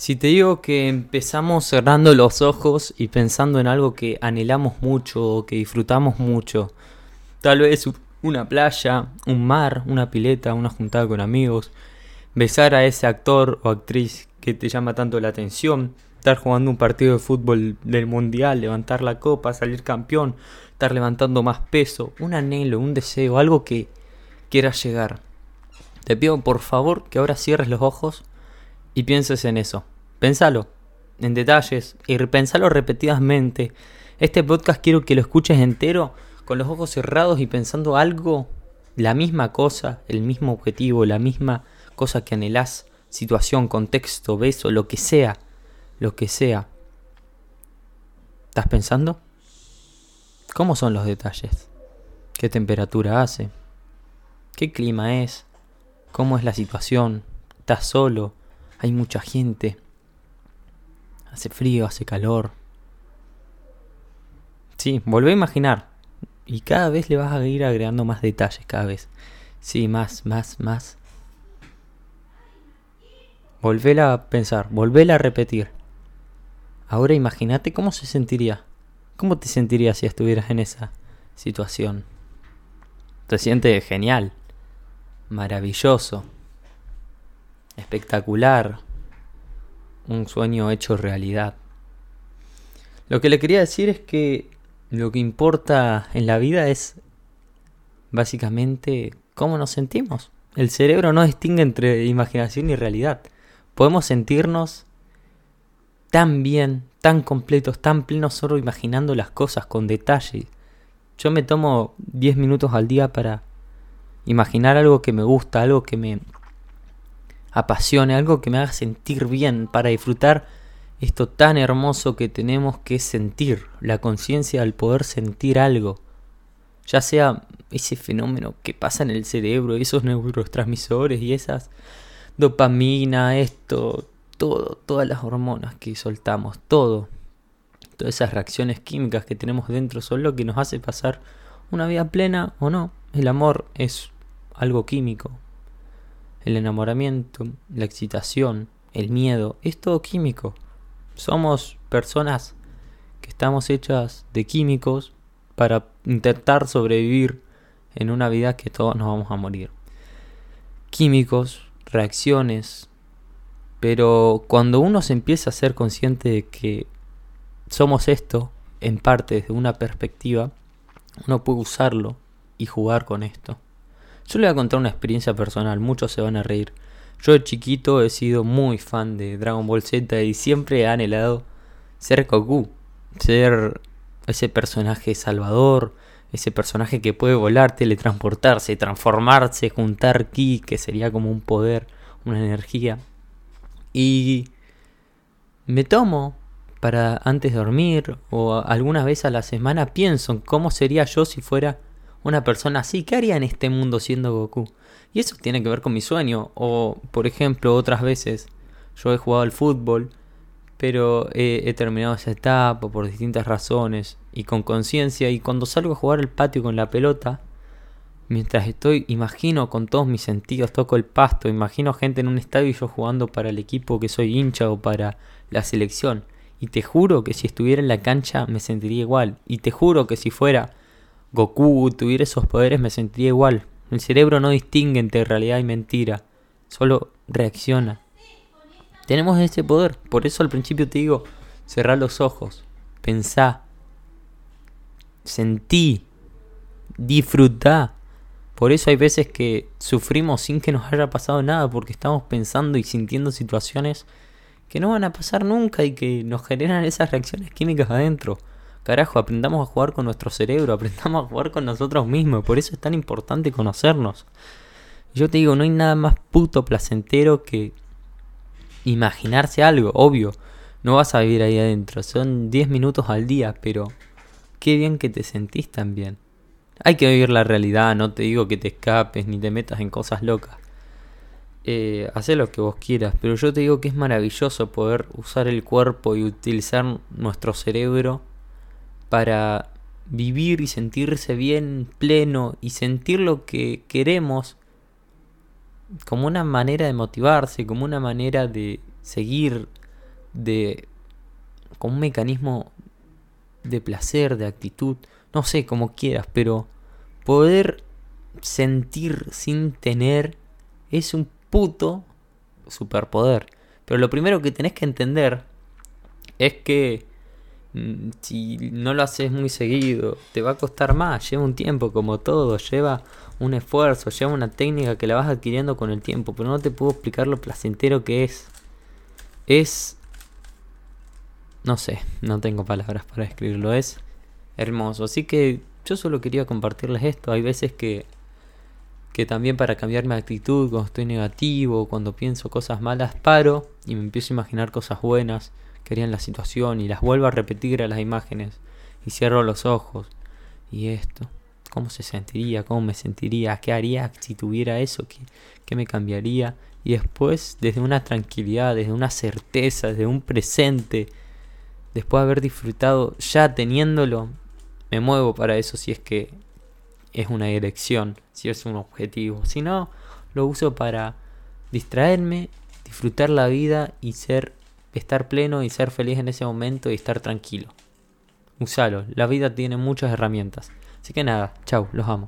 Si te digo que empezamos cerrando los ojos y pensando en algo que anhelamos mucho o que disfrutamos mucho, tal vez una playa, un mar, una pileta, una juntada con amigos, besar a ese actor o actriz que te llama tanto la atención, estar jugando un partido de fútbol del mundial, levantar la copa, salir campeón, estar levantando más peso, un anhelo, un deseo, algo que quieras llegar. Te pido por favor que ahora cierres los ojos y pienses en eso. Pensalo en detalles y pensalo repetidamente. Este podcast quiero que lo escuches entero con los ojos cerrados y pensando algo, la misma cosa, el mismo objetivo, la misma cosa que anhelás, situación, contexto, beso, lo que sea, lo que sea. ¿Estás pensando? ¿Cómo son los detalles? ¿Qué temperatura hace? ¿Qué clima es? ¿Cómo es la situación? ¿Estás solo? Hay mucha gente. Hace frío, hace calor. Sí, volvé a imaginar. Y cada vez le vas a ir agregando más detalles, cada vez. Sí, más, más, más. Volvéla a pensar, volvéla a repetir. Ahora imagínate cómo se sentiría. ¿Cómo te sentirías si estuvieras en esa situación? Te sientes genial, maravilloso, espectacular, un sueño hecho realidad. Lo que le quería decir es que lo que importa en la vida es básicamente cómo nos sentimos. El cerebro no distingue entre imaginación y realidad. Podemos sentirnos tan bien, tan completos, tan plenos solo imaginando las cosas con detalle. Yo me tomo 10 minutos al día para imaginar algo que me gusta, algo que me apasione, algo que me haga sentir bien, para disfrutar esto tan hermoso que tenemos que sentir, la conciencia al poder sentir algo, ya sea ese fenómeno que pasa en el cerebro, esos neurotransmisores y esas dopamina, esto, todo, todas las hormonas que soltamos, todo, todas esas reacciones químicas que tenemos dentro son lo que nos hace pasar una vida plena o no. El amor es algo químico, el enamoramiento, la excitación, el miedo, es todo químico. Somos personas que estamos hechas de químicos para intentar sobrevivir en una vida que todos nos vamos a morir. Químicos, reacciones, pero cuando uno se empieza a ser consciente de que somos esto, en parte desde una perspectiva, uno puede usarlo y jugar con esto. Yo le voy a contar una experiencia personal, muchos se van a reír. Yo de chiquito he sido muy fan de Dragon Ball Z y siempre he anhelado ser Goku, ser ese personaje salvador, ese personaje que puede volar, teletransportarse, transformarse, juntar ki, que sería como un poder, una energía. Y me tomo para antes de dormir o algunas veces a la semana pienso en cómo sería yo si fuera una persona así, ¿qué haría en este mundo siendo Goku? Y eso tiene que ver con mi sueño. O, por ejemplo, otras veces yo he jugado al fútbol, pero he, terminado esa etapa por distintas razones y con conciencia. Y cuando salgo a jugar al patio con la pelota, mientras estoy, imagino con todos mis sentidos, toco el pasto, imagino gente en un estadio y yo jugando para el equipo que soy hincha o para la selección. Y te juro que si estuviera en la cancha me sentiría igual. Y te juro que si fuera Goku tuviera esos poderes me sentiría igual. El cerebro no distingue entre realidad y mentira, solo reacciona. Tenemos ese poder, por eso al principio te digo, cerrá los ojos, pensá, sentí, disfrutá. Por eso hay veces que sufrimos sin que nos haya pasado nada, porque estamos pensando y sintiendo situaciones que no van a pasar nunca y que nos generan esas reacciones químicas adentro. Carajo, aprendamos a jugar con nuestro cerebro, aprendamos a jugar con nosotros mismos. Por eso es tan importante conocernos. Yo te digo, no hay nada más puto placentero que imaginarse algo, obvio. No vas a vivir ahí adentro, son 10 minutos al día, pero qué bien que te sentís también. Hay que vivir la realidad, no te digo que te escapes ni te metas en cosas locas. Eh, haz lo que vos quieras, pero yo te digo que es maravilloso poder usar el cuerpo y utilizar nuestro cerebro para vivir y sentirse bien pleno y sentir lo que queremos como una manera de motivarse, como una manera de seguir de como un mecanismo de placer, de actitud, no sé, como quieras, pero poder sentir sin tener es un puto superpoder. Pero lo primero que tenés que entender es que si no lo haces muy seguido, te va a costar más, lleva un tiempo como todo, lleva un esfuerzo, lleva una técnica que la vas adquiriendo con el tiempo, pero no te puedo explicar lo placentero que es. Es... No sé, no tengo palabras para describirlo, es hermoso. Así que yo solo quería compartirles esto. Hay veces que, que también para cambiar mi actitud, cuando estoy negativo, cuando pienso cosas malas, paro y me empiezo a imaginar cosas buenas que harían la situación y las vuelvo a repetir a las imágenes y cierro los ojos y esto. ¿Cómo se sentiría? ¿Cómo me sentiría? ¿Qué haría si tuviera eso? ¿Qué, me cambiaría? Y después, desde una tranquilidad, desde una certeza, desde un presente, después de haber disfrutado ya teniéndolo, me muevo para eso si es que es una elección, si es un objetivo. Si no, lo uso para distraerme, disfrutar la vida y ser estar pleno y ser feliz en ese momento y estar tranquilo. Usalo, la vida tiene muchas herramientas. Así que nada, chao, los amo.